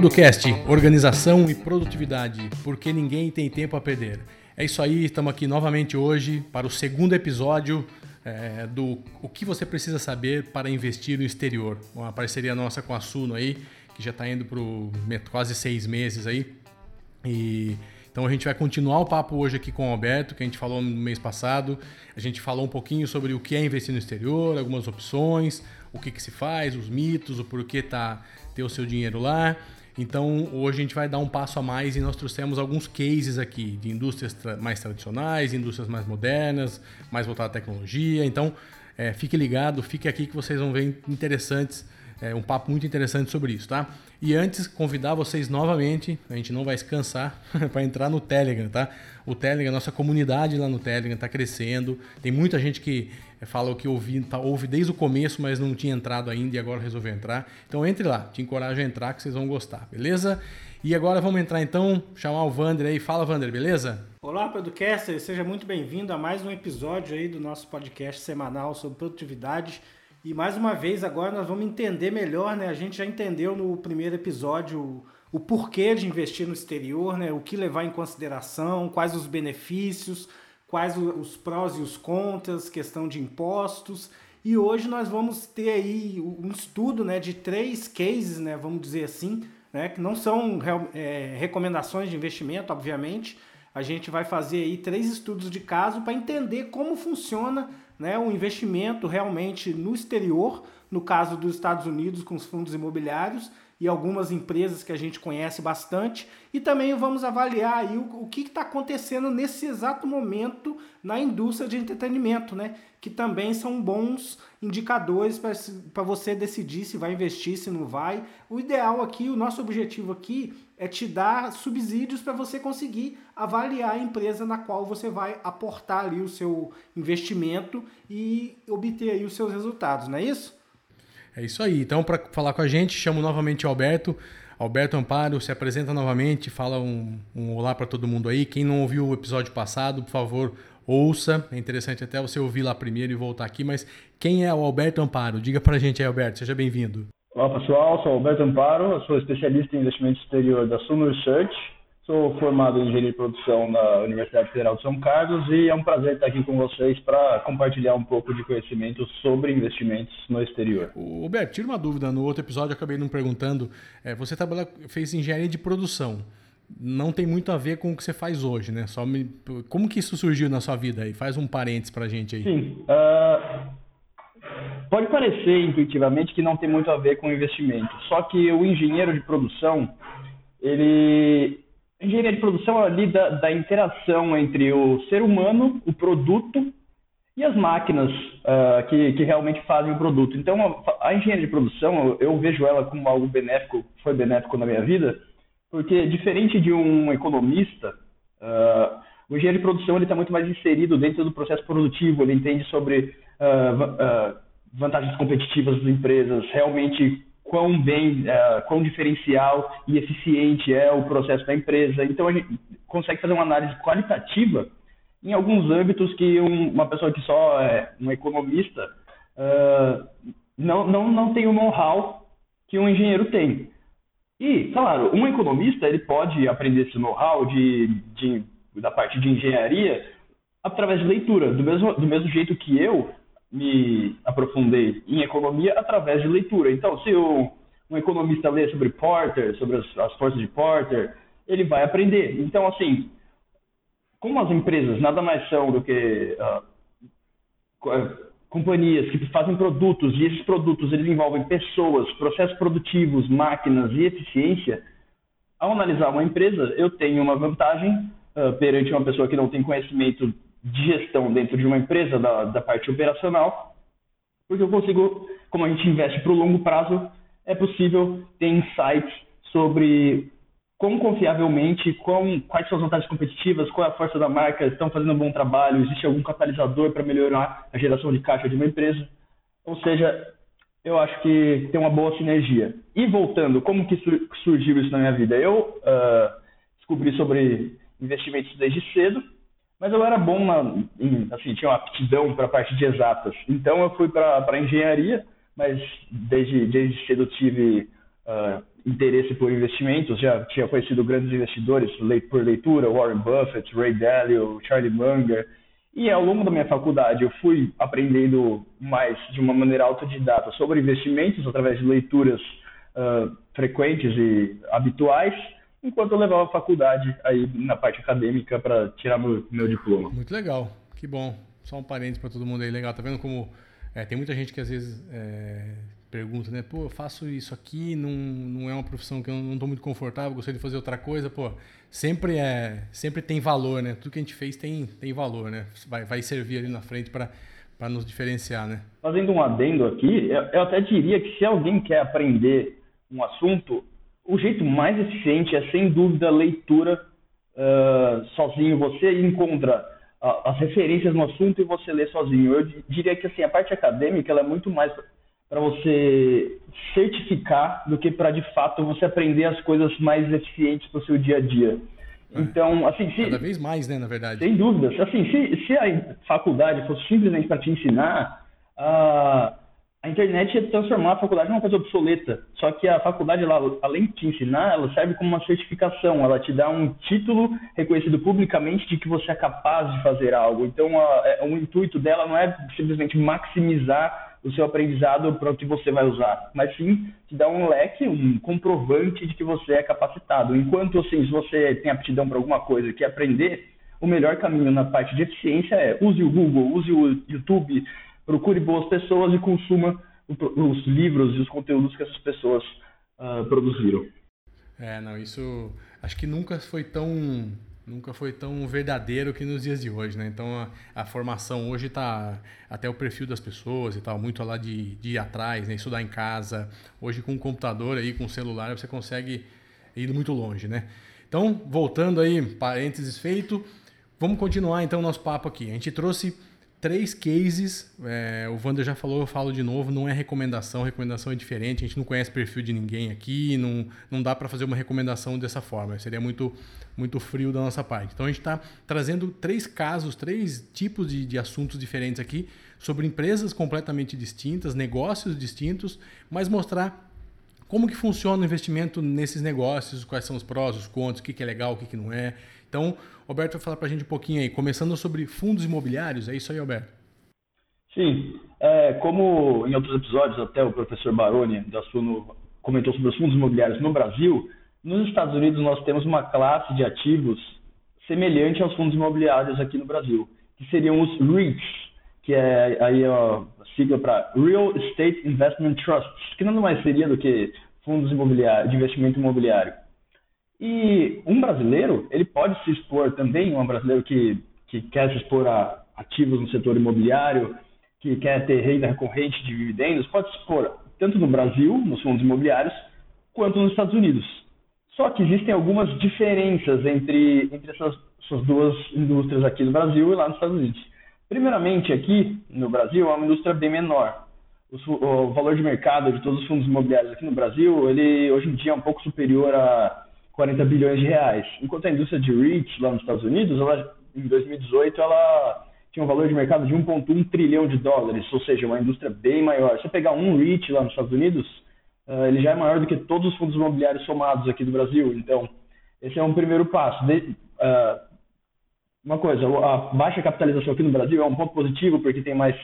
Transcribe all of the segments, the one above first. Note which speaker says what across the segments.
Speaker 1: Producast, organização e produtividade, porque ninguém tem tempo a perder. É isso aí, estamos aqui novamente hoje para o segundo episódio é, do O que você precisa saber para investir no exterior. Uma parceria nossa com a Suno aí, que já está indo para quase seis meses aí. E então a gente vai continuar o papo hoje aqui com o Alberto, que a gente falou no mês passado. A gente falou um pouquinho sobre o que é investir no exterior, algumas opções, o que, que se faz, os mitos, o porquê tá ter o seu dinheiro lá. Então hoje a gente vai dar um passo a mais e nós trouxemos alguns cases aqui de indústrias tra mais tradicionais, indústrias mais modernas, mais voltadas à tecnologia. Então é, fique ligado, fique aqui que vocês vão ver interessantes, é, um papo muito interessante sobre isso, tá? E antes, convidar vocês novamente, a gente não vai se cansar, para entrar no Telegram, tá? O Telegram, nossa comunidade lá no Telegram está crescendo. Tem muita gente que fala que ouvi, tá, ouve desde o começo, mas não tinha entrado ainda e agora resolveu entrar. Então entre lá, te encorajo a entrar que vocês vão gostar, beleza? E agora vamos entrar então, chamar o Vander aí. Fala, Vander, beleza?
Speaker 2: Olá, Podcaster, seja muito bem-vindo a mais um episódio aí do nosso podcast semanal sobre produtividade e mais uma vez, agora nós vamos entender melhor, né? A gente já entendeu no primeiro episódio o, porquê de investir no exterior, né? O que levar em consideração, quais os benefícios, quais os prós e os contras, questão de impostos. E hoje nós vamos ter aí um estudo né, de três cases, né, vamos dizer assim, né, que não são é, recomendações de investimento, obviamente. A gente vai fazer aí três estudos de caso para entender como funciona né, um investimento realmente no exterior, no caso dos Estados Unidos com os fundos imobiliários e algumas empresas que a gente conhece bastante, e também vamos avaliar aí o, o que está acontecendo nesse exato momento na indústria de entretenimento, né? Que também são bons indicadores para você decidir se vai investir, se não vai. O ideal aqui, o nosso objetivo aqui é te dar subsídios para você conseguir avaliar a empresa na qual você vai aportar ali o seu investimento e obter aí os seus resultados, não é isso?
Speaker 1: É isso aí. Então, para falar com a gente, chamo novamente o Alberto. Alberto Amparo se apresenta novamente, fala um, um olá para todo mundo aí. Quem não ouviu o episódio passado, por favor, ouça. É interessante até você ouvir lá primeiro e voltar aqui. Mas quem é o Alberto Amparo? Diga para a gente aí, Alberto. Seja bem-vindo.
Speaker 3: Olá pessoal, sou Alberto Amparo, sou especialista em investimento exterior da Suno Research, sou formado em engenharia de produção na Universidade Federal de São Carlos e é um prazer estar aqui com vocês para compartilhar um pouco de conhecimento sobre investimentos no exterior.
Speaker 1: O Alberto, tira uma dúvida, no outro episódio eu acabei não perguntando, é, você trabalha, fez engenharia de produção, não tem muito a ver com o que você faz hoje, né? Só me, como que isso surgiu na sua vida aí? Faz um parênteses para a gente aí.
Speaker 3: Sim, uh Pode parecer intuitivamente que não tem muito a ver com investimento, só que o engenheiro de produção, ele engenharia de produção é ali da, da, interação entre o ser humano, o produto e as máquinas uh, que, que, realmente fazem o produto. Então, a, a engenharia de produção, eu, eu, vejo ela como algo benéfico, foi benéfico na minha vida, porque diferente de um economista, uh, o engenheiro de produção ele está muito mais inserido dentro do processo produtivo, ele entende sobre uh, vantagens competitivas das empresas, realmente quão bem, uh, quão diferencial e eficiente é o processo da empresa. Então a gente consegue fazer uma análise qualitativa em alguns âmbitos que um, uma pessoa que só é um economista uh, não, não, não tem o know-how que um engenheiro tem. E, claro, um economista ele pode aprender esse know-how de, de, da parte de engenharia através de leitura, do mesmo, do mesmo jeito que eu me aprofundei em economia através de leitura. Então, se o, um economista lê sobre Porter, sobre as, as forças de Porter, ele vai aprender. Então, assim, como as empresas nada mais são do que uh, companhias que fazem produtos e esses produtos eles envolvem pessoas, processos produtivos, máquinas e eficiência, ao analisar uma empresa, eu tenho uma vantagem uh, perante uma pessoa que não tem conhecimento de gestão dentro de uma empresa, da, da parte operacional, porque eu consigo, como a gente investe para o longo prazo, é possível ter insights sobre quão confiavelmente, quão, quais são as vantagens competitivas, qual é a força da marca, estão fazendo um bom trabalho, existe algum catalisador para melhorar a geração de caixa de uma empresa. Ou seja, eu acho que tem uma boa sinergia. E voltando, como que surgiu isso na minha vida? Eu uh, descobri sobre investimentos desde cedo, mas eu era bom na, em, assim, tinha uma aptidão para a parte de exatas. Então eu fui para engenharia, mas desde, desde cedo tive uh, interesse por investimentos, já tinha conhecido grandes investidores por leitura, Warren Buffett, Ray Dalio, Charlie Munger, e ao longo da minha faculdade eu fui aprendendo mais de uma maneira autodidata sobre investimentos através de leituras uh, frequentes e habituais, enquanto eu levava a faculdade aí na parte acadêmica para tirar meu, meu diploma.
Speaker 1: Muito legal, que bom. Só um parênteses para todo mundo aí, legal. Tá vendo como é, tem muita gente que às vezes é, pergunta, né? Pô, eu faço isso aqui, não, não é uma profissão que eu não estou muito confortável, gostaria de fazer outra coisa. Pô, sempre é, sempre tem valor, né? Tudo que a gente fez tem, tem valor, né? Vai, vai servir ali na frente para para nos diferenciar, né?
Speaker 3: Fazendo um adendo aqui, eu, eu até diria que se alguém quer aprender um assunto, o jeito mais eficiente é, sem dúvida, leitura uh, sozinho. Você encontra uh, as referências no assunto e você lê sozinho. Eu diria que assim, a parte acadêmica ela é muito mais para você certificar do que para, de fato, você aprender as coisas mais eficientes para o seu dia a dia.
Speaker 1: É. Então, assim, se, cada vez mais, né, na verdade.
Speaker 3: Sem dúvidas. Assim, se, se a faculdade fosse simplesmente para te ensinar, uh, a internet ia transformar a faculdade numa coisa obsoleta. Só que a faculdade, ela, além de te ensinar, ela serve como uma certificação. Ela te dá um título reconhecido publicamente de que você é capaz de fazer algo. Então, a, a, o intuito dela não é simplesmente maximizar o seu aprendizado para o que você vai usar, mas sim te dá um leque, um comprovante de que você é capacitado. Enquanto, assim, se você tem aptidão para alguma coisa que aprender, o melhor caminho na parte de eficiência é use o Google, use o YouTube, procure boas pessoas e consuma os livros e os conteúdos que essas pessoas uh, produziram.
Speaker 1: É, não, isso acho que nunca foi tão nunca foi tão verdadeiro que nos dias de hoje, né? Então a, a formação hoje está até o perfil das pessoas e tal, muito lá de, de ir atrás, né? Estudar em casa. Hoje com o computador aí, com o celular, você consegue ir muito longe, né? Então, voltando aí, parênteses feito, vamos continuar então o nosso papo aqui. A gente trouxe três cases. É, o Wander já falou, eu falo de novo, não é recomendação, recomendação é diferente, a gente não conhece perfil de ninguém aqui, não, não dá para fazer uma recomendação dessa forma, seria muito, muito frio da nossa parte. Então a gente está trazendo três casos, três tipos de, de assuntos diferentes aqui, sobre empresas completamente distintas, negócios distintos, mas mostrar como que funciona o investimento nesses negócios, quais são os prós, os contras, o que, que é legal, o que, que não é. Então, Alberto vai falar para a gente um pouquinho aí, começando sobre fundos imobiliários. É isso aí, Alberto?
Speaker 3: Sim. É, como em outros episódios, até o professor Baroni da Suno comentou sobre os fundos imobiliários no Brasil, nos Estados Unidos nós temos uma classe de ativos semelhante aos fundos imobiliários aqui no Brasil, que seriam os REITs, que é aí a sigla para Real Estate Investment Trusts, que nada mais seria do que fundos de investimento imobiliário. E um brasileiro, ele pode se expor também, um brasileiro que, que quer se expor a ativos no setor imobiliário, que quer ter renda recorrente de dividendos, pode se expor tanto no Brasil, nos fundos imobiliários, quanto nos Estados Unidos. Só que existem algumas diferenças entre, entre essas, essas duas indústrias aqui no Brasil e lá nos Estados Unidos. Primeiramente, aqui no Brasil é uma indústria bem menor. O, o valor de mercado de todos os fundos imobiliários aqui no Brasil, ele hoje em dia é um pouco superior a 40 bilhões de reais. Enquanto a indústria de REIT lá nos Estados Unidos, ela, em 2018, ela tinha um valor de mercado de 1,1 trilhão de dólares, ou seja, uma indústria bem maior. Se você pegar um REIT lá nos Estados Unidos, uh, ele já é maior do que todos os fundos imobiliários somados aqui do Brasil. Então, esse é um primeiro passo. De, uh, uma coisa, a baixa capitalização aqui no Brasil é um ponto positivo porque tem mais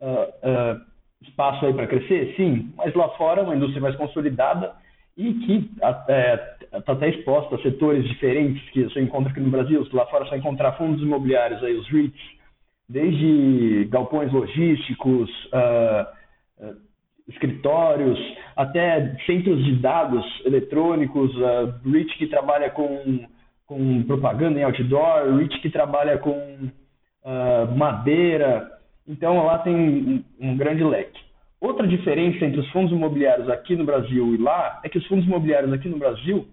Speaker 3: uh, espaço aí para crescer, sim, mas lá fora uma indústria mais consolidada e que está é, até exposta a setores diferentes que você encontra aqui no Brasil. Lá fora você vai encontrar fundos imobiliários, aí, os REITs, desde galpões logísticos, uh, escritórios, até centros de dados eletrônicos, uh, REIT que trabalha com, com propaganda em outdoor, REIT que trabalha com uh, madeira. Então lá tem um, um grande leque. Outra diferença entre os fundos imobiliários aqui no Brasil e lá é que os fundos imobiliários aqui no Brasil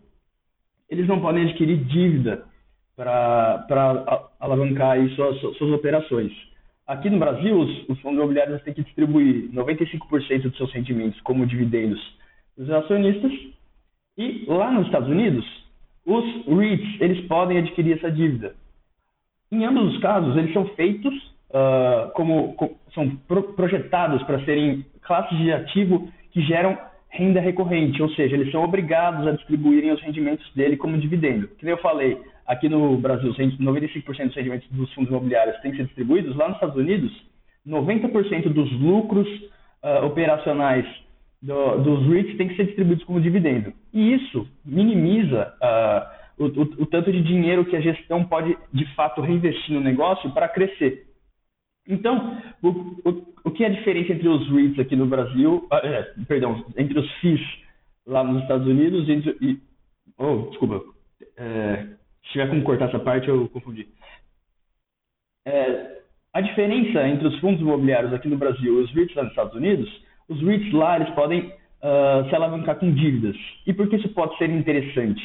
Speaker 3: eles não podem adquirir dívida para alavancar aí suas, suas operações. Aqui no Brasil, os, os fundos imobiliários têm que distribuir 95% dos seus rendimentos como dividendos dos acionistas. E lá nos Estados Unidos, os REITs eles podem adquirir essa dívida. Em ambos os casos, eles são feitos uh, como, como, são pro, projetados para serem classes de ativo que geram renda recorrente, ou seja, eles são obrigados a distribuírem os rendimentos dele como dividendo. Que nem eu falei, aqui no Brasil, 95% dos rendimentos dos fundos imobiliários têm que ser distribuídos, lá nos Estados Unidos, 90% dos lucros uh, operacionais do, dos REITs têm que ser distribuídos como dividendo. E isso minimiza uh, o, o, o, tanto de dinheiro que a gestão pode, de fato, reinvestir no negócio para crescer. Então, o, o, que é a diferença entre os REITs aqui no Brasil, uh, é, perdão, entre os FIIs lá nos Estados Unidos e... e oh, desculpa. É, se tiver como cortar essa parte, eu confundi. É, a diferença entre os fundos imobiliários aqui no Brasil e os REITs lá nos Estados Unidos, os REITs lá eles podem uh, se alavancar com dívidas. E por que isso pode ser interessante?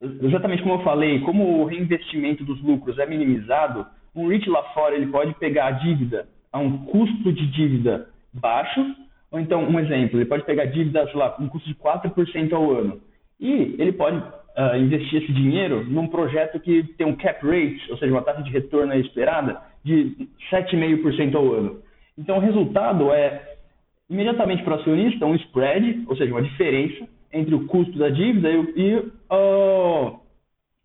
Speaker 3: Exatamente como eu falei, como o reinvestimento dos lucros é minimizado, um REIT lá fora ele pode pegar a dívida a um custo de dívida baixo, ou então, um exemplo, ele pode pegar dívidas lá com um custo de 4% ao ano. E ele pode uh, investir esse dinheiro num projeto que tem um cap rate, ou seja, uma taxa de retorno esperada de 7,5% ao ano. Então, o resultado é, imediatamente para o acionista, um spread, ou seja, uma diferença entre o custo da dívida e, e, uh,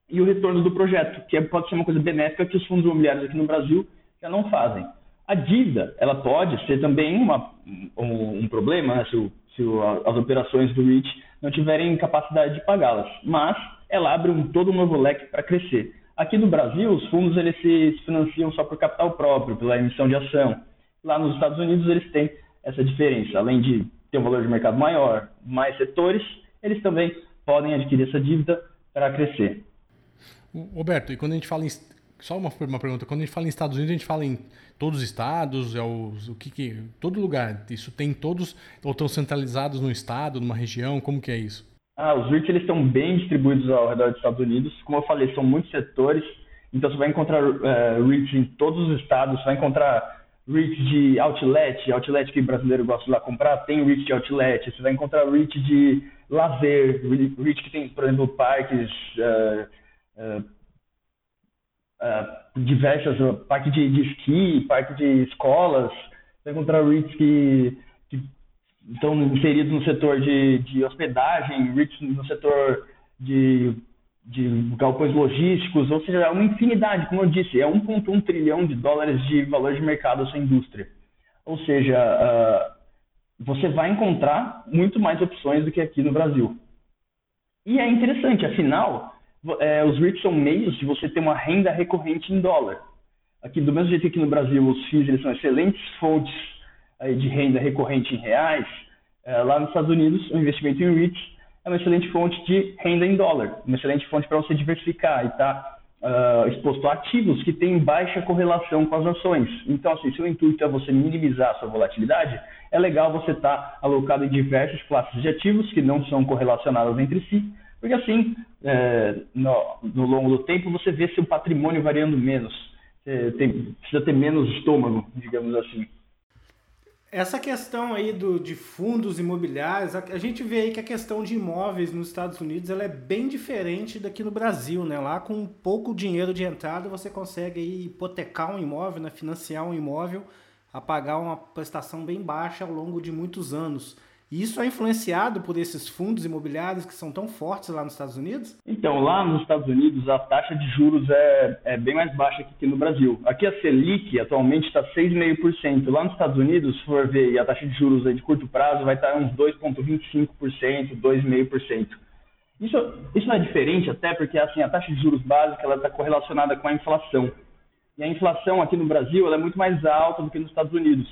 Speaker 3: e o retorno do projeto, que é, pode ser uma coisa benéfica que os fundos imobiliários aqui no Brasil já não fazem. A dívida, ela pode ser também uma, um, um problema, né, se, o, se o, as operações do REIT não tiverem capacidade de pagá-las. Mas ela abre um, todo um novo leque para crescer. Aqui no Brasil, os fundos eles se financiam só por capital próprio, pela emissão de ação. Lá nos Estados Unidos, eles têm essa diferença. Além de ter um valor de mercado maior, mais setores, eles também podem adquirir essa dívida para crescer.
Speaker 1: Roberto, e quando a gente fala em só uma, uma pergunta. Quando a gente fala em Estados Unidos, a gente fala em todos os estados, é o, o que, que todo lugar. Isso tem todos ou estão centralizados no estado, numa região? Como que é isso?
Speaker 3: Ah, os REITs eles estão bem distribuídos ao redor dos Estados Unidos. Como eu falei, são muitos setores. Então você vai encontrar uh, REITs em todos os estados. Você vai encontrar REITs de outlet, outlet que brasileiro gosta de lá comprar, tem REIT de outlet. Você vai encontrar REIT de lazer, REIT que tem, por exemplo, parques. Uh, diversas, uh, parque de, de, esqui, parque de escolas, vai encontrar REITs que, que estão inseridos no setor de, de hospedagem, REITs no setor de, de galpões logísticos, ou seja, é uma infinidade, como eu disse, é 1,1 trilhão de dólares de valor de mercado essa indústria. Ou seja, uh, você vai encontrar muito mais opções do que aqui no Brasil. E é interessante, afinal, é, os REITs são meios de você ter uma renda recorrente em dólar. Aqui, do mesmo jeito que no Brasil os FIIs eles são excelentes fontes aí, de renda recorrente em reais, é, lá nos Estados Unidos o investimento em REITs é uma excelente fonte de renda em dólar, uma excelente fonte para você diversificar e estar tá, uh, exposto a ativos que têm baixa correlação com as ações. Então, assim, se o intuito é você minimizar a sua volatilidade, é legal você estar tá alocado em diversas classes de ativos que não são correlacionadas entre si, porque assim, é, no, no, longo do tempo, você vê seu patrimônio variando menos. Tem, precisa ter menos estômago, digamos assim.
Speaker 2: Essa questão aí do, de fundos imobiliários, a, a, gente vê aí que a questão de imóveis nos Estados Unidos ela é bem diferente daqui no Brasil, né? Lá com pouco dinheiro de entrada você consegue aí hipotecar um imóvel, né? financiar um imóvel a pagar uma prestação bem baixa ao longo de muitos anos. E isso é influenciado por esses fundos imobiliários que são tão fortes lá nos Estados Unidos?
Speaker 3: Então, lá nos Estados Unidos, a taxa de juros é, é bem mais baixa que aqui no Brasil. Aqui a Selic atualmente está 6,5%. Lá nos Estados Unidos, se for ver a taxa de juros de curto prazo, vai estar uns 2,25%, 2,5%. Isso, isso não é diferente até porque assim, a taxa de juros básica está correlacionada com a inflação. E a inflação aqui no Brasil é muito mais alta do que nos Estados Unidos.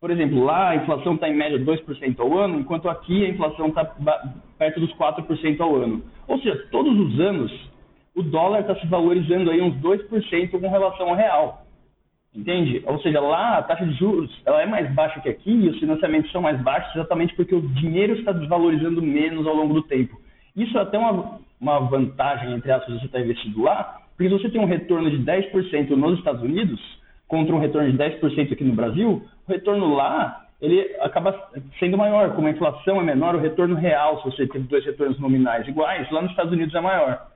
Speaker 3: Por exemplo, lá a inflação está em média 2% ao ano, enquanto aqui a inflação está perto dos 4% ao ano. Ou seja, todos os anos o dólar está se valorizando aí uns 2% com relação ao real. Entende? Ou seja, lá a taxa de juros ela é mais baixa que aqui e os financiamentos são mais baixos exatamente porque o dinheiro está desvalorizando menos ao longo do tempo. Isso é até uma, uma vantagem, entre aspas, você está investindo lá, porque se você tem um retorno de 10% nos Estados Unidos, contra um retorno de 10% aqui no Brasil, o retorno lá ele acaba sendo maior. Como a inflação é menor, o retorno real, se você teve dois retornos nominais iguais, lá nos Estados Unidos é maior.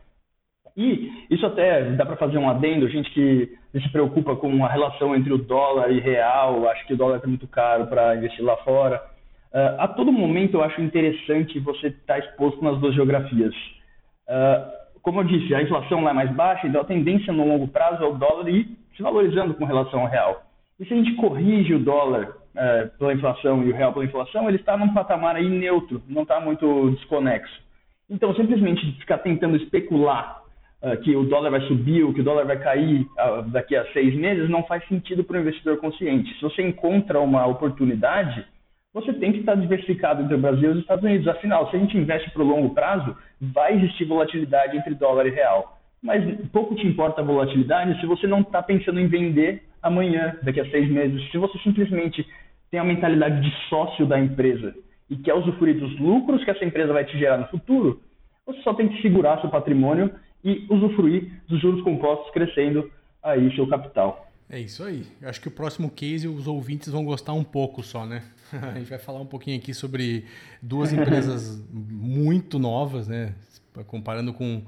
Speaker 3: E isso até dá para fazer um adendo, gente que se preocupa com a relação entre o dólar e real, acha que o dólar está muito caro para investir lá fora. Uh, a todo momento eu acho interessante você estar tá exposto nas duas geografias. Uh, como eu disse, a inflação lá é mais baixa, então a tendência no longo prazo é o dólar ir se valorizando com relação ao real. E se a gente corrige o dólar uh, pela inflação e o real pela inflação, ele está num patamar aí neutro, não está muito desconexo. Então, simplesmente ficar tentando especular uh, que o dólar vai subir ou que o dólar vai cair daqui a seis meses não faz sentido para o investidor consciente. Se você encontra uma oportunidade, você tem que estar diversificado entre o Brasil e os Estados Unidos. Afinal, se a gente investe para o longo prazo, vai existir volatilidade entre dólar e real. Mas pouco te importa a volatilidade se você não está pensando em vender amanhã, daqui a seis meses. Se você simplesmente tem a mentalidade de sócio da empresa e quer usufruir dos lucros que essa empresa vai te gerar no futuro, você só tem que segurar seu patrimônio e usufruir dos juros compostos crescendo aí seu capital.
Speaker 1: É isso aí. Eu acho que o próximo case os ouvintes vão gostar um pouco só, né? A gente vai falar um pouquinho aqui sobre duas empresas muito novas, né? Comparando com,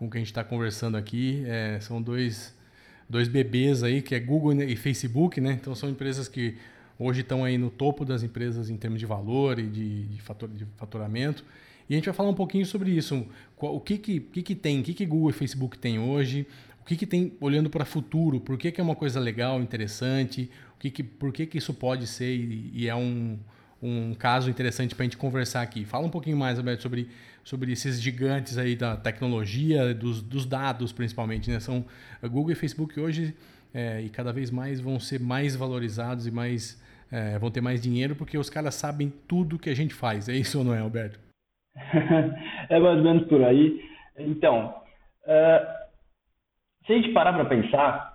Speaker 1: com o que a gente está conversando aqui, é, são dois, dois bebês aí, que é Google e Facebook, né? Então são empresas que hoje estão aí no topo das empresas em termos de valor e de, de, fator, de faturamento. E a gente vai falar um pouquinho sobre isso. O que que, que, que tem, o que, que Google e Facebook tem hoje, o que, que tem olhando para o futuro, por que, que é uma coisa legal, interessante, o que que, por que, que isso pode ser e, e é um, um caso interessante para a gente conversar aqui. Fala um pouquinho mais, Alberto, sobre, sobre esses gigantes aí da tecnologia, dos, dos dados principalmente. Né? São a Google e Facebook hoje é, e cada vez mais vão ser mais valorizados e mais é, vão ter mais dinheiro porque os caras sabem tudo que a gente faz. É isso ou não é, Alberto?
Speaker 3: é mais ou menos por aí. Então, uh, se a gente parar para pensar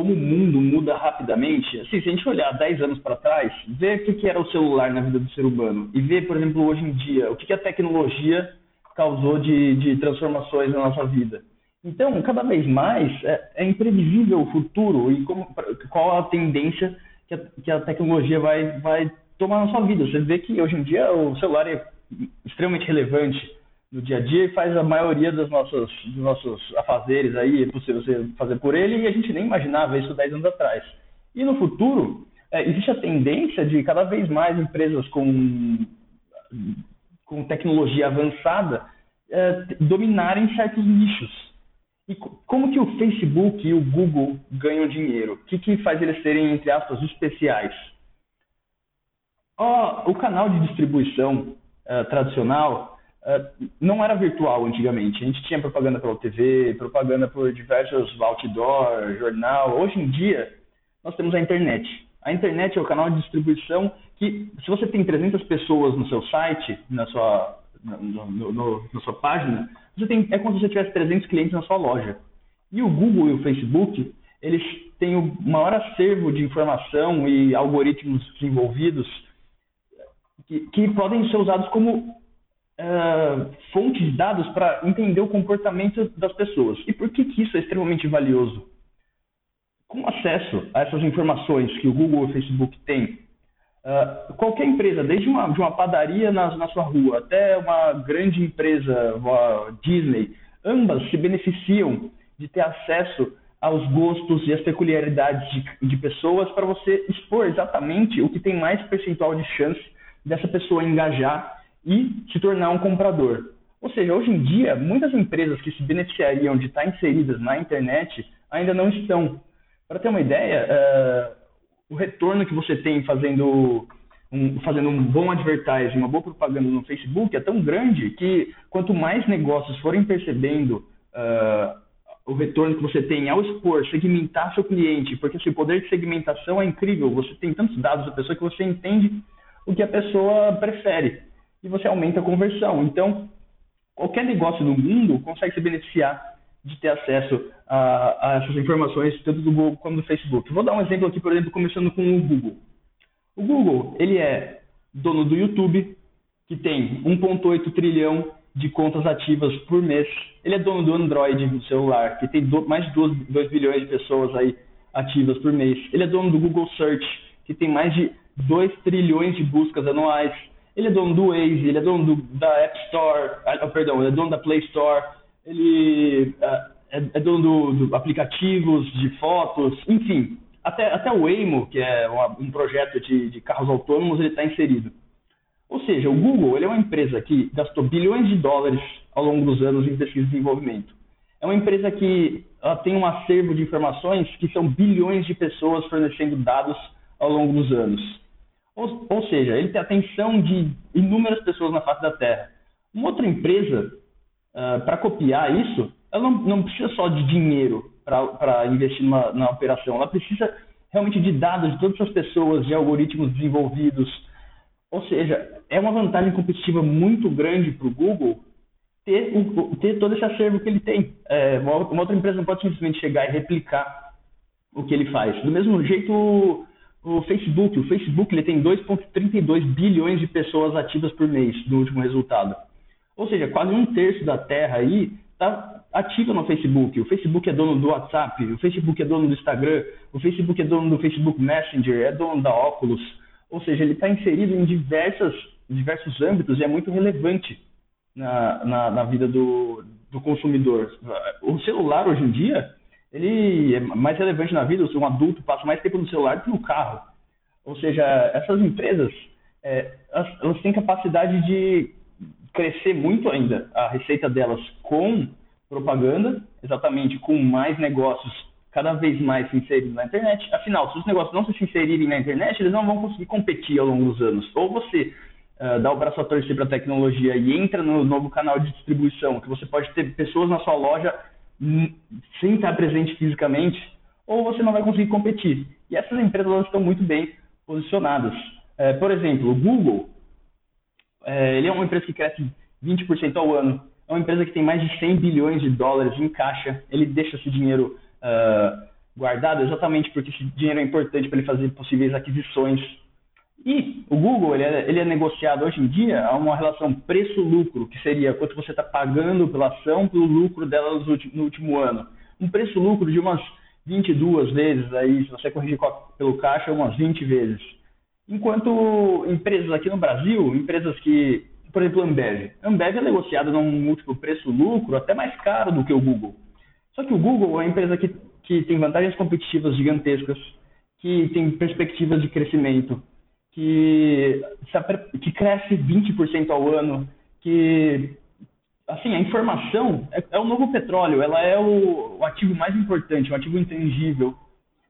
Speaker 3: como o mundo muda rapidamente, assim, se a gente olhar 10 anos para trás, ver o que, era o celular na vida do ser humano e ver, por exemplo, hoje em dia, o que, a tecnologia causou de, de transformações na nossa vida. Então, cada vez mais é, é imprevisível o futuro e como, qual a tendência que a, que a tecnologia vai, vai tomar na sua vida. Você vê que hoje em dia o celular é extremamente relevante no dia a dia e faz a maioria dos nossos, dos nossos afazeres aí, é você fazer por ele e a gente nem imaginava isso 10 anos atrás. E no futuro, é, existe a tendência de cada vez mais empresas com, com tecnologia avançada é, dominarem certos nichos. E como que o Facebook e o Google ganham dinheiro? O que, que faz eles serem, entre aspas, especiais? Oh, o canal de distribuição uh, tradicional uh, não era virtual antigamente. A gente tinha propaganda pela TV, propaganda por diversos outdoor, jornal. Hoje em dia, nós temos a internet. A internet é o canal de distribuição que, se você tem 300 pessoas no seu site, na sua, no, no, no, na sua página, você tem, é como se você tivesse 300 clientes na sua loja. E o Google e o Facebook, eles têm o maior acervo de informação e algoritmos desenvolvidos que, que podem ser usados como uh, fonte de dados para entender o comportamento das pessoas. E por que, que isso é extremamente valioso? Com acesso a essas informações que o Google e o Facebook têm, uh, qualquer empresa, desde uma, de uma padaria na, na sua rua até uma grande empresa, uma Disney, ambas se beneficiam de ter acesso aos gostos e às peculiaridades de, de pessoas para você expor exatamente o que tem mais percentual de chance dessa pessoa engajar e se tornar um comprador. Ou seja, hoje em dia, muitas empresas que se beneficiariam de estar inseridas na internet ainda não estão. Para ter uma ideia, uh, o retorno que você tem fazendo um, fazendo um bom advertising, uma boa propaganda no Facebook é tão grande que quanto mais negócios forem percebendo uh, o retorno que você tem ao expor, segmentar seu cliente, porque assim, o poder de segmentação é incrível. Você tem tantos dados da pessoa que você entende o que a pessoa prefere e você aumenta a conversão. Então, qualquer negócio no mundo consegue se beneficiar de ter acesso a, a essas informações, tanto do Google como do Facebook. Vou dar um exemplo aqui, por exemplo, começando com o Google. O Google, ele é dono do YouTube, que tem 1,8 trilhão de contas ativas por mês. Ele é dono do Android do celular, que tem mais de 2, 2 bilhões de pessoas aí ativas por mês. Ele é dono do Google Search, que tem mais de 2 trilhões de buscas anuais. Ele é dono do Waze, ele é dono do, da App Store, ah, perdão, ele é dono da Play Store, ele uh, é, é, dono do, do, aplicativos de fotos, enfim. Até, até o Waymo, que é uma, um projeto de, de carros autônomos, ele está inserido. Ou seja, o Google ele é uma empresa que gastou bilhões de dólares ao longo dos anos em pesquisa e desenvolvimento. É uma empresa que tem um acervo de informações que são bilhões de pessoas fornecendo dados ao longo dos anos. Ou, ou seja, ele tem atenção de inúmeras pessoas na face da Terra. Uma outra empresa, uh, para copiar isso, ela não, não, precisa só de dinheiro para investir numa, na operação, ela precisa realmente de dados de todas as pessoas, de algoritmos desenvolvidos. Ou seja, é uma vantagem competitiva muito grande para o Google ter, ter todo esse acervo que ele tem. É, uma, outra empresa não pode simplesmente chegar e replicar o que ele faz. Do mesmo jeito, o, Facebook. O Facebook ele tem 2,32 bilhões de pessoas ativas por mês no último resultado. Ou seja, quase um terço da Terra aí está ativa no Facebook. O Facebook é dono do WhatsApp, o Facebook é dono do Instagram, o Facebook é dono do Facebook Messenger, é dono da Oculus. Ou seja, ele está inserido em diversas, diversos âmbitos e é muito relevante na, na, na vida do, do consumidor. O celular, hoje em dia, ele é mais relevante na vida. Um adulto passa mais tempo no celular do que no carro. Ou seja, essas empresas, é, elas, elas têm capacidade de crescer muito ainda a receita delas com propaganda, exatamente com mais negócios cada vez mais se inserindo na internet. Afinal, se os negócios não se inserirem na internet, eles não vão conseguir competir ao longo dos anos. Ou você uh, dá o braço a torcer para a tecnologia e entra no novo canal de distribuição, que você pode ter pessoas na sua loja sem estar presente fisicamente, ou você não vai conseguir competir. E essas empresas estão muito bem posicionadas. Uh, por exemplo, o Google, uh, ele é uma empresa que cresce 20% ao ano é uma empresa que tem mais de 100 bilhões de dólares em caixa. Ele deixa esse dinheiro uh, guardado exatamente porque esse dinheiro é importante para ele fazer possíveis aquisições. E o Google ele é, ele é negociado hoje em dia a uma relação preço-lucro, que seria quanto você está pagando pela ação pelo lucro dela no último ano. Um preço-lucro de umas 22 vezes, aí, se você corrigir pelo caixa, umas 20 vezes. Enquanto empresas aqui no Brasil, empresas que por exemplo, Ambev. Ambev é negociada num múltiplo preço-lucro até mais caro do que o Google. Só que o Google é uma empresa que, que tem vantagens competitivas gigantescas, que tem perspectivas de crescimento, que, que cresce 20% ao ano, que assim, a informação é, é, o novo petróleo, ela é o, o ativo mais importante, o ativo intangível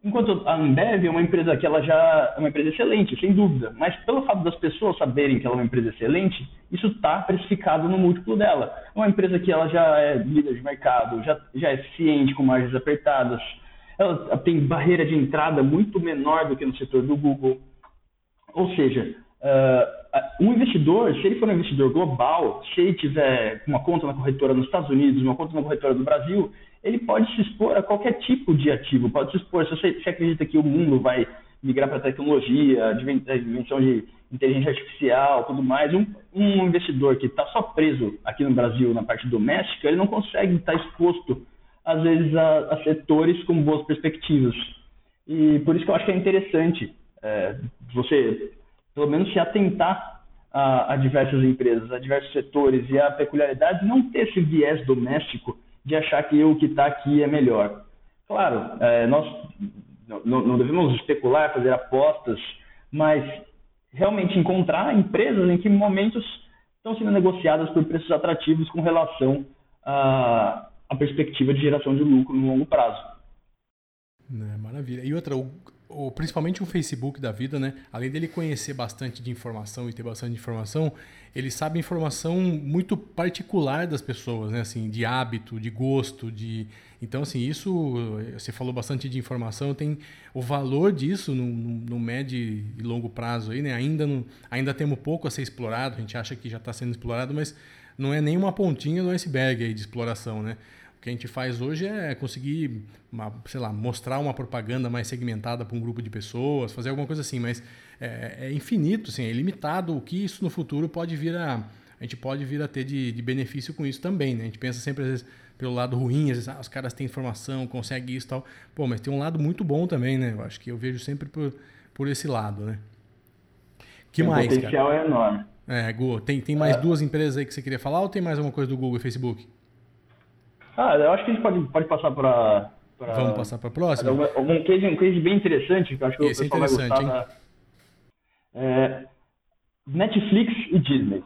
Speaker 3: Enquanto a Ambev é uma empresa que ela já é uma empresa excelente, sem dúvida, mas pelo fato das pessoas saberem que ela é uma empresa excelente, isso está precificado no múltiplo dela. É uma empresa que ela já é líder de mercado, já, já é eficiente, com margens apertadas, ela tem barreira de entrada muito menor do que no setor do Google. Ou seja, uh, um investidor, se ele for um investidor global, se ele tiver uma conta na corretora nos Estados Unidos, uma conta na corretora do Brasil, ele pode se expor a qualquer tipo de ativo, pode se expor, se você, acredita que o mundo vai migrar para tecnologia, a dimensão de inteligência artificial, tudo mais, um, um investidor que está só preso aqui no Brasil na parte doméstica, ele não consegue estar exposto, às vezes, a, a setores com boas perspectivas. E por isso que eu acho que é interessante é, você, pelo menos, se atentar a, a diversas empresas, a diversos setores e a peculiaridades, não ter esse viés doméstico de achar que o que está aqui é melhor. Claro, é, nós não, não devemos especular, fazer apostas, mas realmente encontrar empresas em que momentos estão sendo negociadas por preços atrativos com relação à, à perspectiva de geração de lucro no longo prazo.
Speaker 1: É, maravilha. E outra, o, principalmente o Facebook da vida, né? Além dele conhecer bastante de informação e ter bastante informação, ele sabe informação muito particular das pessoas, né? Assim, de hábito, de gosto, de então assim isso você falou bastante de informação, tem o valor disso no, no, médio e longo prazo aí, né? Ainda não, ainda temos pouco a ser explorado, a gente acha que já está sendo explorado, mas não é nem uma pontinha do iceberg aí de exploração, né? O que a gente faz hoje é conseguir, uma, sei lá, mostrar uma propaganda mais segmentada para um grupo de pessoas, fazer alguma coisa assim, mas é, é, infinito, assim, é ilimitado o que isso no futuro pode vir a. A gente pode vir a ter de, de benefício com isso também, né? A gente pensa sempre, às vezes, pelo lado ruim, às vezes, ah, os caras têm informação, conseguem isso e tal. Pô, mas tem um lado muito bom também, né? Eu acho que eu vejo sempre por, por esse lado, né?
Speaker 3: que o mais, potencial cara? é enorme. É,
Speaker 1: Gu, tem, tem mais é. duas empresas aí que você queria falar ou tem mais alguma coisa do Google e Facebook?
Speaker 3: Ah, eu acho que a gente pode, pode passar para.
Speaker 1: Vamos passar para a próxima?
Speaker 3: Um, case, um case bem interessante, que eu acho que Esse o pessoal é vai gostar. Hein? É, Netflix e Disney.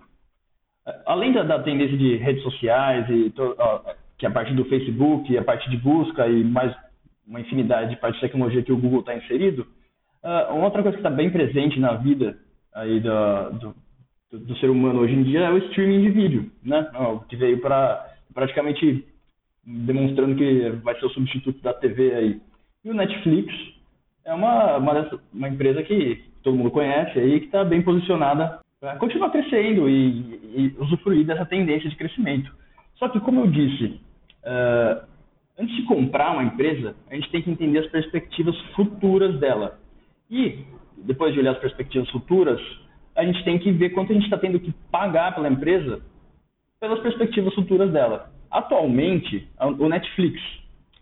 Speaker 3: Além da, da tendência de redes sociais e to, que é a partir do Facebook, a partir de busca e mais uma infinidade de parte de tecnologia que o Google está inserido, uma outra coisa que está bem presente na vida aí do, do, do, ser humano hoje em dia é o streaming de vídeo, né? Que veio para praticamente demonstrando que vai ser o substituto da TV aí. E o Netflix é uma, uma, uma empresa que todo mundo conhece aí, que está bem posicionada para continuar crescendo e, e, usufruir dessa tendência de crescimento. Só que, como eu disse, uh, antes de comprar uma empresa, a gente tem que entender as perspectivas futuras dela. E, depois de olhar as perspectivas futuras, a gente tem que ver quanto a gente está tendo que pagar pela empresa pelas perspectivas futuras dela. Atualmente, o Netflix,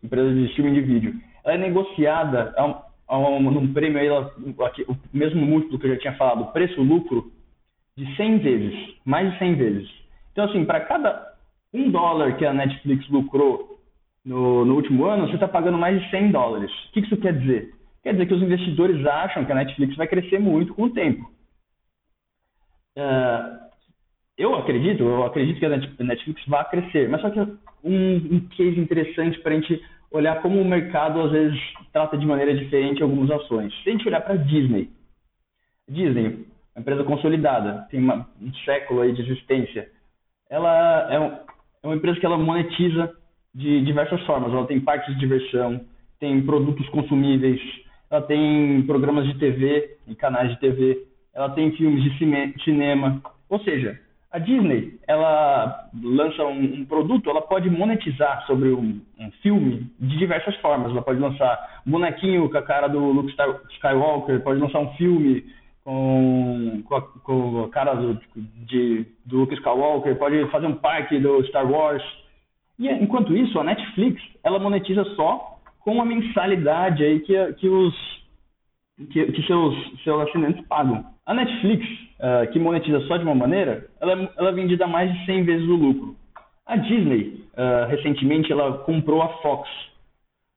Speaker 3: empresa de streaming de vídeo, ela é negociada a um, a um, num prêmio, aí, aqui, o mesmo múltiplo que eu já tinha falado, preço-lucro, de 100 vezes, mais de 100 vezes. Então, assim, para cada um dólar que a Netflix lucrou no, no último ano, você está pagando mais de 100 dólares. O que isso quer dizer? Quer dizer que os investidores acham que a Netflix vai crescer muito com o tempo. Uh, eu acredito, eu acredito que a Netflix vai crescer, mas só que um, um case interessante para a gente olhar como o mercado às vezes trata de maneira diferente algumas ações. Se a gente olhar para Disney, Disney, uma empresa consolidada, tem uma, um século aí de existência, ela é, um, é uma empresa que ela monetiza de diversas formas. Ela tem parques de diversão, tem produtos consumíveis, ela tem programas de TV e canais de TV, ela tem filmes de cinema. Ou seja, a Disney, ela lança um, um produto, ela pode monetizar sobre um, um, filme de diversas formas. Ela pode lançar um bonequinho com a cara do Luke Skywalker, pode lançar um filme com, com, a, com a cara do, de, do Luke Skywalker, pode fazer um parque do Star Wars. E enquanto isso, a Netflix, ela monetiza só com a mensalidade aí que, que os que, que seus, seus assinantes pagam. A Netflix, uh, que monetiza só de uma maneira, ela, ela é vendida a mais de 100 vezes o lucro. A Disney, uh, recentemente, ela comprou a Fox.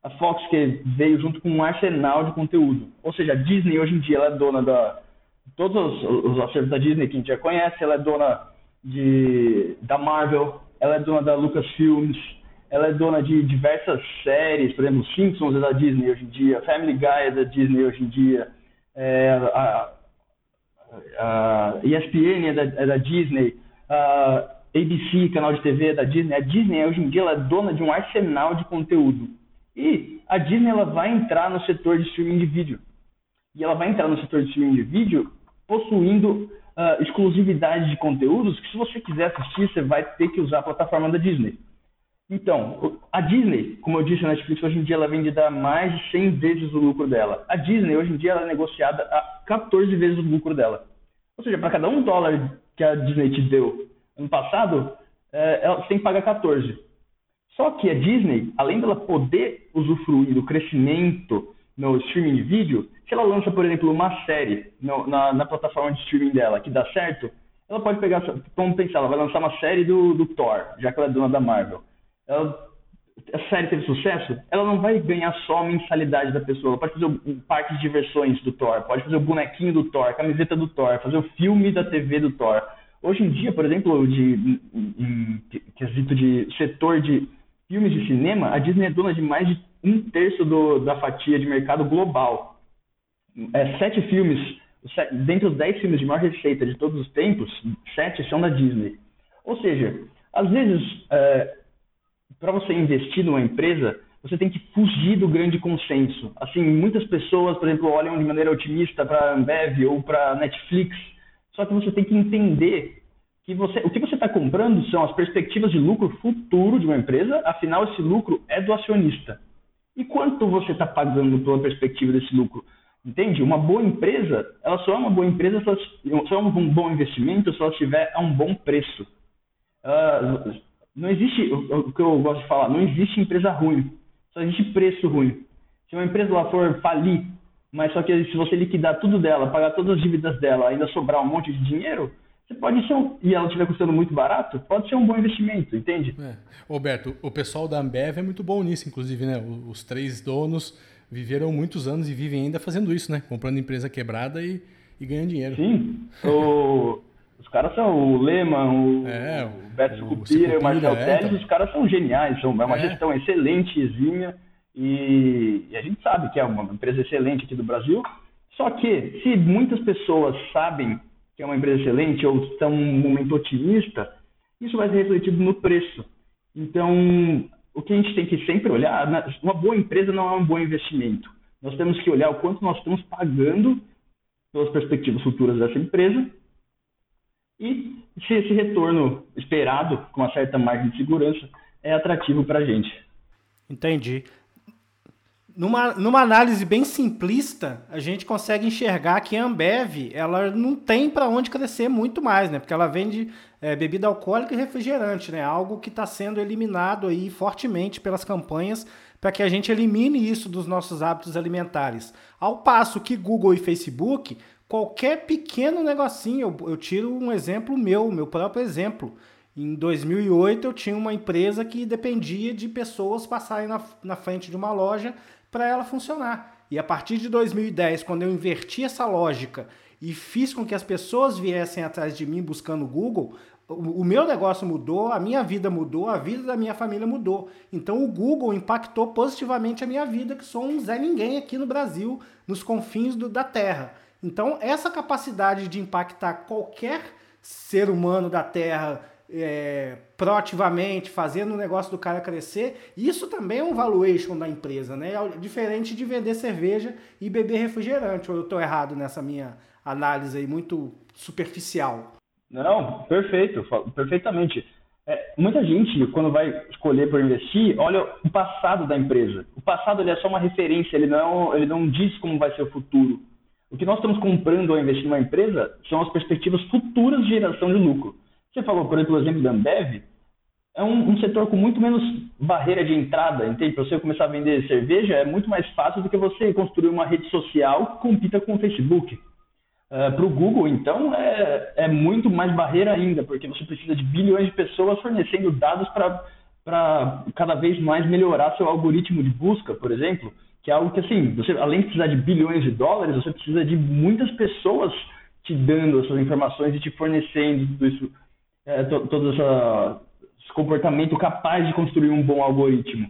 Speaker 3: A Fox que veio junto com um arsenal de conteúdo. Ou seja, a Disney hoje em dia ela é dona da todos os, os acervos da Disney que a gente já conhece, ela é dona de da Marvel, ela é dona da Lucasfilms, ela é dona de diversas séries, por exemplo, Simpsons é da Disney hoje em dia, Family Guy é da Disney hoje em dia, é, a, a ESPN é da, é da Disney, a ABC, canal de TV é da Disney. A Disney hoje em dia é dona de um arsenal de conteúdo. E a Disney ela vai entrar no setor de streaming de vídeo. E ela vai entrar no setor de streaming de vídeo possuindo uh, exclusividade de conteúdos que se você quiser assistir, você vai ter que usar a plataforma da Disney. Então, a Disney, como eu disse, a Netflix hoje em dia ela vendida a mais de 100 vezes o lucro dela. A Disney hoje em dia é negociada a 14 vezes o lucro dela. Ou seja, para cada um dólar que a Disney te deu ano passado, é, ela tem que pagar 14. Só que a Disney, além dela poder usufruir do crescimento no streaming de vídeo, se ela lança, por exemplo, uma série no, na, na, plataforma de streaming dela que dá certo, ela pode pegar, vamos pensar, ela vai lançar uma série do, do Thor, já que ela é dona da Marvel ela, a série teve sucesso, ela não vai ganhar só a mensalidade da pessoa. Ela pode fazer o parque de diversões do Thor, pode fazer o bonequinho do Thor, a camiseta do Thor, fazer o filme da TV do Thor. Hoje em dia, por exemplo, de, em, quesito de setor de filmes de cinema, a Disney é dona de mais de um terço do, da fatia de mercado global. É, sete filmes, dentre os dez filmes de maior receita de todos os tempos, sete são da Disney. Ou seja, às vezes é, para você investir numa empresa, você tem que fugir do grande consenso. Assim, muitas pessoas, por exemplo, olham de maneira otimista para a Ambev ou para a Netflix, só que você tem que entender que você, o que você está comprando são as perspectivas de lucro futuro de uma empresa, afinal, esse lucro é do acionista. E quanto você está pagando pela perspectiva desse lucro? Entende? Uma boa empresa, ela só é uma boa empresa, ela, só é um bom investimento se ela estiver a um bom preço. Uh, não existe, o, que eu gosto de falar, não existe empresa ruim, só existe preço ruim. Se uma empresa lá for falir, mas só que se você liquidar tudo dela, pagar todas as dívidas dela, ainda sobrar um monte de dinheiro, você pode ser um, e ela estiver custando muito barato, pode ser um bom investimento, entende?
Speaker 1: É. Roberto, o pessoal da Ambev é muito bom nisso, inclusive, né? Os três donos viveram muitos anos e vivem ainda fazendo isso, né? Comprando empresa quebrada e, e ganhando dinheiro.
Speaker 3: Sim. O, os caras são o Lehman, o,
Speaker 1: é,
Speaker 3: o Beto Sucupira, o Marcel é, Teles, os caras são geniais, são é uma é. gestão excelente, exímia, e, e, a gente sabe que é uma empresa excelente aqui do Brasil, só que se muitas pessoas sabem que é uma empresa excelente ou estão num momento otimista, isso vai ser refletido no preço. Então, o que a gente tem que sempre olhar, uma boa empresa não é um bom investimento. Nós temos que olhar o quanto nós estamos pagando pelas perspectivas futuras dessa empresa e se esse retorno esperado, com uma certa margem de segurança, é atrativo para a gente.
Speaker 2: Entendi numa, numa análise bem simplista, a gente consegue enxergar que a Ambev ela não tem para onde crescer muito mais, né? Porque ela vende é, bebida alcoólica e refrigerante, né? Algo que está sendo eliminado aí fortemente pelas campanhas para que a gente elimine isso dos nossos hábitos alimentares. Ao passo que Google e Facebook, qualquer pequeno negocinho, eu, eu tiro um exemplo meu, meu próprio exemplo. Em 2008 eu tinha uma empresa que dependia de pessoas passarem na, na frente de uma loja para ela funcionar. E a partir de 2010, quando eu inverti essa lógica e fiz com que as pessoas viessem atrás de mim buscando o Google, o, meu negócio mudou, a minha vida mudou, a vida da minha família mudou. Então o Google impactou positivamente a minha vida, que sou um Zé Ninguém aqui no Brasil, nos confins do, da Terra. Então essa capacidade de impactar qualquer ser humano da Terra é, proativamente, fazendo o negócio do cara crescer, isso também é um valuation da empresa, né? É diferente de vender cerveja e beber refrigerante. Ou eu estou errado nessa minha análise aí, muito superficial?
Speaker 3: Não, perfeito, perfeitamente. É, muita gente, quando vai escolher por investir, olha o passado da empresa. O passado ele é só uma referência, ele não, ele não diz como vai ser o futuro. O que nós estamos comprando ao investir numa empresa são as perspectivas futuras de geração de lucro. Você falou, por exemplo, exemplo da Ambev, é um, um, setor com muito menos barreira de entrada, entende? Para você começar a vender cerveja é muito mais fácil do que você construir uma rede social que compita com o Facebook. Uh, para o Google, então, é, é muito mais barreira ainda, porque você precisa de bilhões de pessoas fornecendo dados para cada vez mais melhorar seu algoritmo de busca, por exemplo, que é algo que, assim, você, além de precisar de bilhões de dólares, você precisa de muitas pessoas te dando essas informações e te fornecendo tudo isso é, todo essa, esse comportamento capaz de construir um bom algoritmo.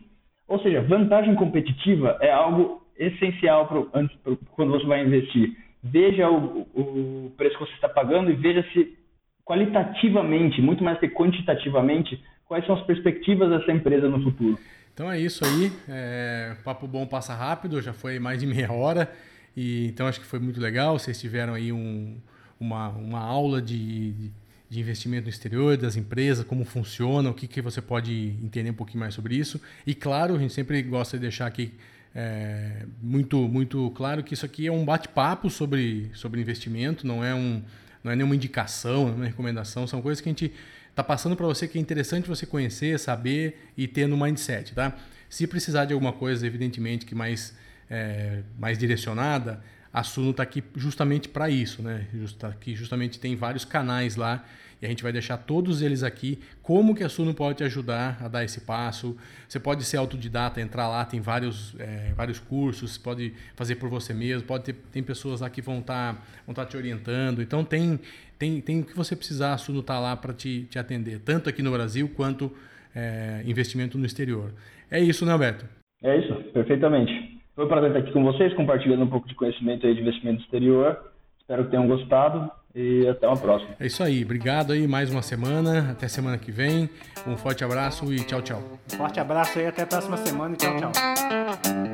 Speaker 3: Ou seja, vantagem competitiva é algo essencial pro, antes, pro, quando você vai investir. Veja o, o preço que você está pagando e veja se qualitativamente, muito mais que quantitativamente, quais são as perspectivas dessa empresa no futuro.
Speaker 1: Então é isso aí. É, papo bom passa rápido, já foi mais de meia hora. E, então acho que foi muito legal. Vocês tiveram aí um, uma, uma aula de, de investimento no exterior, das empresas, como funciona, o que, que você pode entender um pouquinho mais sobre isso. E claro, a gente sempre gosta de deixar aqui é, muito, muito claro que isso aqui é um bate-papo sobre, sobre investimento, não é, um, não é nenhuma indicação, não é uma recomendação, são coisas que a gente está passando para você que é interessante você conhecer, saber e ter no mindset, tá? Se precisar de alguma coisa, evidentemente, que mais, é, mais direcionada, a Suno está aqui justamente para isso, né? Está aqui justamente tem vários canais lá e a gente vai deixar todos eles aqui. Como que a Suno pode te ajudar a dar esse passo? Você pode ser autodidata, entrar lá, tem vários, é, vários cursos, pode fazer por você mesmo, pode ter tem pessoas lá que vão estar tá, vão tá te orientando. Então tem tem tem o que você precisar, a Suno está lá para te, te atender, tanto aqui no Brasil quanto é, investimento no exterior. É isso, né, Alberto?
Speaker 3: É isso, perfeitamente. Foi um prazer estar aqui com vocês, compartilhando um pouco de conhecimento aí de investimento exterior. Espero que tenham gostado e até uma próxima.
Speaker 1: É isso aí. Obrigado aí mais uma semana. Até semana que vem. Um forte abraço e tchau, tchau.
Speaker 2: Um forte abraço aí. Até a próxima semana e tchau, tchau.